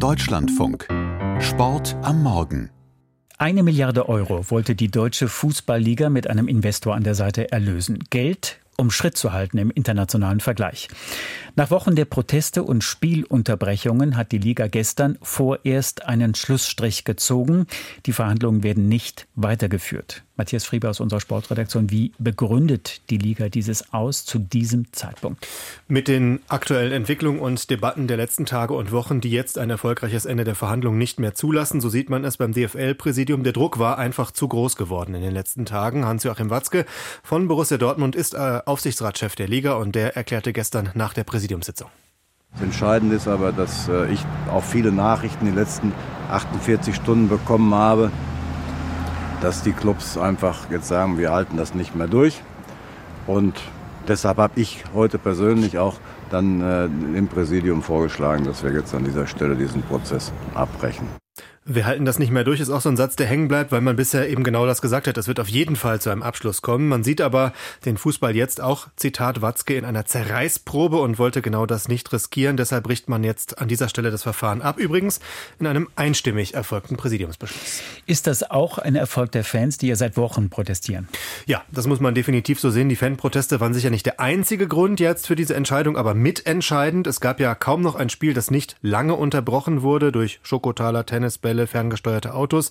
Deutschlandfunk. Sport am Morgen. Eine Milliarde Euro wollte die Deutsche Fußballliga mit einem Investor an der Seite erlösen. Geld, um Schritt zu halten im internationalen Vergleich. Nach Wochen der Proteste und Spielunterbrechungen hat die Liga gestern vorerst einen Schlussstrich gezogen. Die Verhandlungen werden nicht weitergeführt. Matthias Frieber aus unserer Sportredaktion, wie begründet die Liga dieses aus zu diesem Zeitpunkt? Mit den aktuellen Entwicklungen und Debatten der letzten Tage und Wochen, die jetzt ein erfolgreiches Ende der Verhandlungen nicht mehr zulassen, so sieht man es beim DFL-Präsidium. Der Druck war einfach zu groß geworden in den letzten Tagen. Hans-Joachim Watzke von Borussia Dortmund ist äh, Aufsichtsratschef der Liga und der erklärte gestern nach der Präsidiumssitzung. Das Entscheidende ist aber, dass äh, ich auch viele Nachrichten in den letzten 48 Stunden bekommen habe, dass die Clubs einfach jetzt sagen, wir halten das nicht mehr durch. Und deshalb habe ich heute persönlich auch dann äh, im Präsidium vorgeschlagen, dass wir jetzt an dieser Stelle diesen Prozess abbrechen. Wir halten das nicht mehr durch, ist auch so ein Satz, der hängen bleibt, weil man bisher eben genau das gesagt hat. Es wird auf jeden Fall zu einem Abschluss kommen. Man sieht aber den Fußball jetzt auch, Zitat Watzke, in einer Zerreißprobe und wollte genau das nicht riskieren. Deshalb bricht man jetzt an dieser Stelle das Verfahren ab. Übrigens in einem einstimmig erfolgten Präsidiumsbeschluss. Ist das auch ein Erfolg der Fans, die ja seit Wochen protestieren? Ja, das muss man definitiv so sehen. Die Fanproteste waren sicher nicht der einzige Grund jetzt für diese Entscheidung, aber mitentscheidend. Es gab ja kaum noch ein Spiel, das nicht lange unterbrochen wurde durch Schokotaler, Tennisbälle, Fälle ferngesteuerte Autos.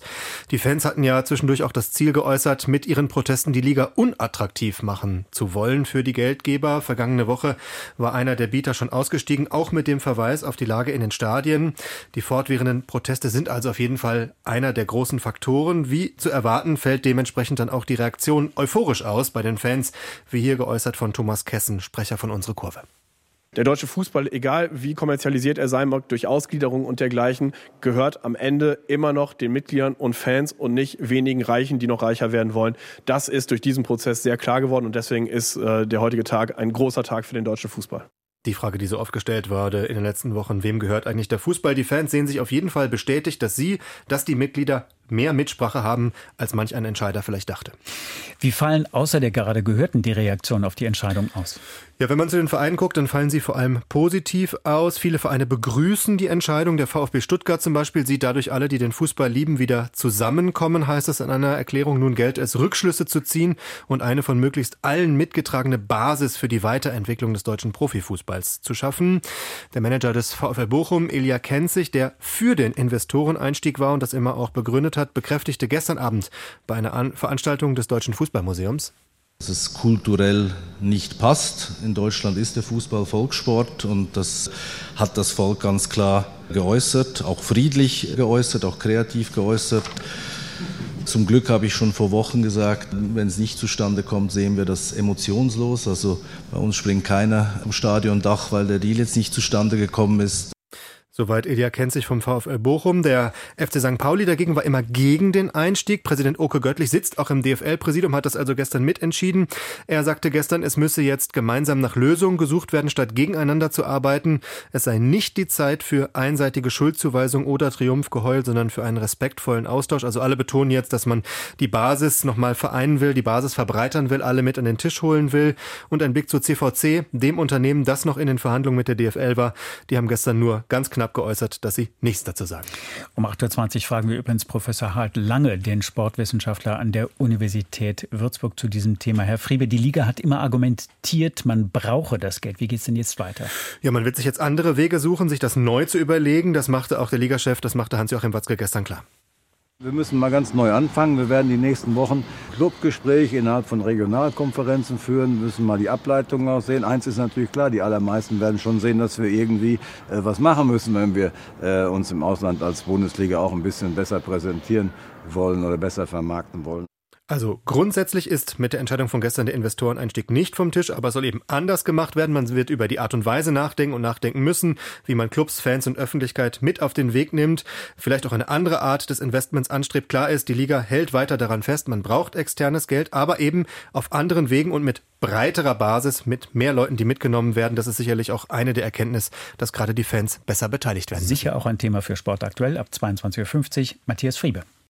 Die Fans hatten ja zwischendurch auch das Ziel geäußert, mit ihren Protesten die Liga unattraktiv machen zu wollen für die Geldgeber. Vergangene Woche war einer der Bieter schon ausgestiegen, auch mit dem Verweis auf die Lage in den Stadien. Die fortwährenden Proteste sind also auf jeden Fall einer der großen Faktoren. Wie zu erwarten, fällt dementsprechend dann auch die Reaktion euphorisch aus bei den Fans, wie hier geäußert von Thomas Kessen, Sprecher von unsere Kurve. Der deutsche Fußball, egal wie kommerzialisiert er sein mag, durch Ausgliederung und dergleichen, gehört am Ende immer noch den Mitgliedern und Fans und nicht wenigen Reichen, die noch reicher werden wollen. Das ist durch diesen Prozess sehr klar geworden und deswegen ist äh, der heutige Tag ein großer Tag für den deutschen Fußball. Die Frage, die so oft gestellt wurde in den letzten Wochen, wem gehört eigentlich der Fußball? Die Fans sehen sich auf jeden Fall bestätigt, dass sie, dass die Mitglieder mehr Mitsprache haben, als manch ein Entscheider vielleicht dachte. Wie fallen außer der gerade gehörten die Reaktionen auf die Entscheidung aus? Ja, wenn man zu den Vereinen guckt, dann fallen sie vor allem positiv aus. Viele Vereine begrüßen die Entscheidung. Der VfB Stuttgart zum Beispiel sieht dadurch alle, die den Fußball lieben, wieder zusammenkommen, heißt es in einer Erklärung. Nun gilt es, Rückschlüsse zu ziehen und eine von möglichst allen mitgetragene Basis für die Weiterentwicklung des deutschen Profifußballs zu schaffen. Der Manager des VfL Bochum, Elia Kenzig, der für den Investoreneinstieg war und das immer auch begründet hat, bekräftigte gestern Abend bei einer Veranstaltung des Deutschen Fußballmuseums, dass es kulturell nicht passt. In Deutschland ist der Fußball Volkssport und das hat das Volk ganz klar geäußert, auch friedlich geäußert, auch kreativ geäußert. Zum Glück habe ich schon vor Wochen gesagt, wenn es nicht zustande kommt, sehen wir das emotionslos. Also bei uns springt keiner am Stadiondach, weil der Deal jetzt nicht zustande gekommen ist. Soweit Ilja kennt sich vom VfL Bochum. Der FC St. Pauli dagegen war immer gegen den Einstieg. Präsident Oke Göttlich sitzt auch im DFL-Präsidium, hat das also gestern mitentschieden. Er sagte gestern, es müsse jetzt gemeinsam nach Lösungen gesucht werden, statt gegeneinander zu arbeiten. Es sei nicht die Zeit für einseitige Schuldzuweisung oder Triumphgeheul, sondern für einen respektvollen Austausch. Also alle betonen jetzt, dass man die Basis nochmal vereinen will, die Basis verbreitern will, alle mit an den Tisch holen will. Und ein Blick zu CVC, dem Unternehmen, das noch in den Verhandlungen mit der DFL war. Die haben gestern nur ganz knapp geäußert, dass sie nichts dazu sagen. Um 8.20 Uhr fragen wir übrigens Professor Hart Lange, den Sportwissenschaftler an der Universität Würzburg, zu diesem Thema. Herr Friebe, die Liga hat immer argumentiert, man brauche das Geld. Wie geht es denn jetzt weiter? Ja, man wird sich jetzt andere Wege suchen, sich das neu zu überlegen. Das machte auch der Ligachef, das machte Hans-Joachim Watzke gestern klar. Wir müssen mal ganz neu anfangen. Wir werden die nächsten Wochen Clubgespräche innerhalb von Regionalkonferenzen führen, wir müssen mal die Ableitungen auch sehen. Eins ist natürlich klar, die allermeisten werden schon sehen, dass wir irgendwie äh, was machen müssen, wenn wir äh, uns im Ausland als Bundesliga auch ein bisschen besser präsentieren wollen oder besser vermarkten wollen. Also grundsätzlich ist mit der Entscheidung von gestern der Investoreneinstieg nicht vom Tisch, aber es soll eben anders gemacht werden. Man wird über die Art und Weise nachdenken und nachdenken müssen, wie man Clubs, Fans und Öffentlichkeit mit auf den Weg nimmt. Vielleicht auch eine andere Art des Investments anstrebt. Klar ist, die Liga hält weiter daran fest, man braucht externes Geld, aber eben auf anderen Wegen und mit breiterer Basis, mit mehr Leuten, die mitgenommen werden. Das ist sicherlich auch eine der Erkenntnisse, dass gerade die Fans besser beteiligt werden. Sicher auch ein Thema für Sport aktuell ab 22.50 Uhr. Matthias Friebe.